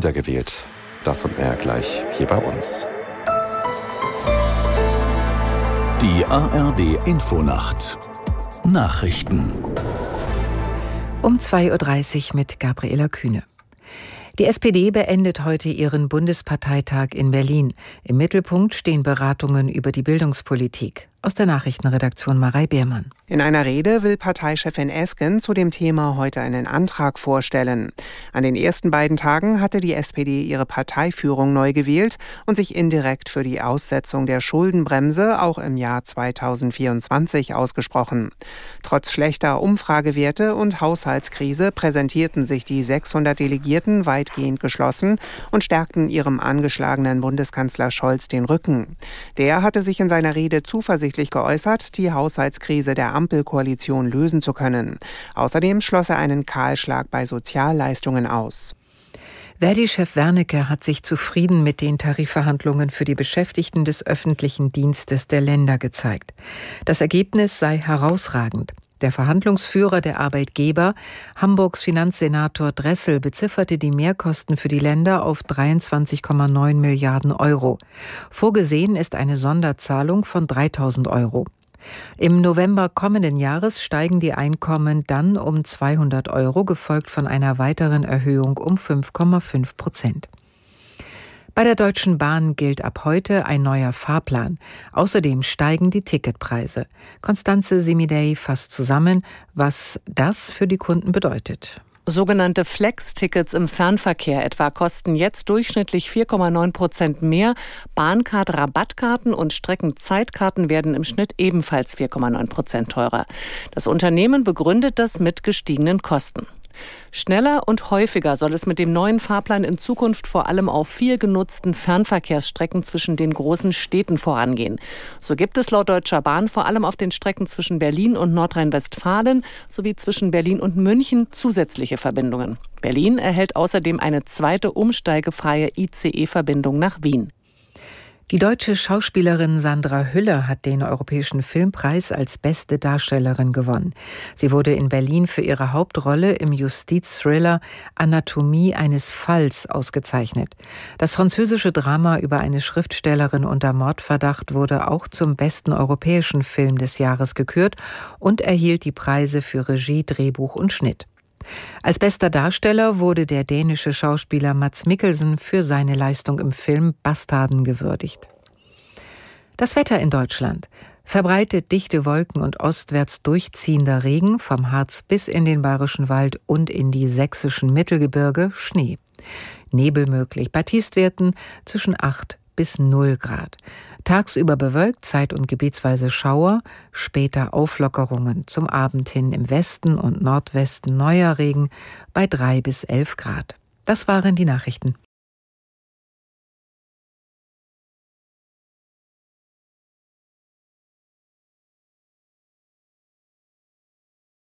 wiedergewählt. Das und mehr gleich hier bei uns. Die ARD Infonacht Nachrichten um 2.30 Uhr mit Gabriela Kühne. Die SPD beendet heute ihren Bundesparteitag in Berlin. Im Mittelpunkt stehen Beratungen über die Bildungspolitik. Aus der Nachrichtenredaktion Marei Beermann. In einer Rede will Parteichefin Esken zu dem Thema heute einen Antrag vorstellen. An den ersten beiden Tagen hatte die SPD ihre Parteiführung neu gewählt und sich indirekt für die Aussetzung der Schuldenbremse auch im Jahr 2024 ausgesprochen. Trotz schlechter Umfragewerte und Haushaltskrise präsentierten sich die 600 Delegierten weitgehend geschlossen und stärkten ihrem angeschlagenen Bundeskanzler Scholz den Rücken. Der hatte sich in seiner Rede zuversichtlich geäußert, die Haushaltskrise der Ampelkoalition lösen zu können. Außerdem schloss er einen Kahlschlag bei Sozialleistungen aus. Verdi-Chef Wernicke hat sich zufrieden mit den Tarifverhandlungen für die Beschäftigten des öffentlichen Dienstes der Länder gezeigt. Das Ergebnis sei herausragend. Der Verhandlungsführer der Arbeitgeber, Hamburgs Finanzsenator Dressel, bezifferte die Mehrkosten für die Länder auf 23,9 Milliarden Euro. Vorgesehen ist eine Sonderzahlung von 3000 Euro. Im November kommenden Jahres steigen die Einkommen dann um 200 Euro, gefolgt von einer weiteren Erhöhung um 5,5 Prozent. Bei der Deutschen Bahn gilt ab heute ein neuer Fahrplan. Außerdem steigen die Ticketpreise. Konstanze Simidey fasst zusammen, was das für die Kunden bedeutet. Sogenannte Flex-Tickets im Fernverkehr etwa kosten jetzt durchschnittlich 4,9 Prozent mehr. Bahncard, Rabattkarten und Streckenzeitkarten werden im Schnitt ebenfalls 4,9 Prozent teurer. Das Unternehmen begründet das mit gestiegenen Kosten. Schneller und häufiger soll es mit dem neuen Fahrplan in Zukunft vor allem auf viel genutzten Fernverkehrsstrecken zwischen den großen Städten vorangehen. So gibt es laut Deutscher Bahn vor allem auf den Strecken zwischen Berlin und Nordrhein-Westfalen sowie zwischen Berlin und München zusätzliche Verbindungen. Berlin erhält außerdem eine zweite umsteigefreie ICE-Verbindung nach Wien. Die deutsche Schauspielerin Sandra Hüller hat den Europäischen Filmpreis als beste Darstellerin gewonnen. Sie wurde in Berlin für ihre Hauptrolle im Justizthriller Anatomie eines Falls ausgezeichnet. Das französische Drama über eine Schriftstellerin unter Mordverdacht wurde auch zum besten europäischen Film des Jahres gekürt und erhielt die Preise für Regie, Drehbuch und Schnitt. Als bester Darsteller wurde der dänische Schauspieler Mats Mikkelsen für seine Leistung im Film Bastarden gewürdigt. Das Wetter in Deutschland. Verbreitet dichte Wolken und ostwärts durchziehender Regen vom Harz bis in den Bayerischen Wald und in die sächsischen Mittelgebirge Schnee. Nebel möglich bei Tiefstwerten zwischen 8 bis 0 Grad. Tagsüber bewölkt, zeit- und gebietsweise Schauer, später Auflockerungen zum Abend hin im Westen und Nordwesten neuer Regen bei 3 bis 11 Grad. Das waren die Nachrichten.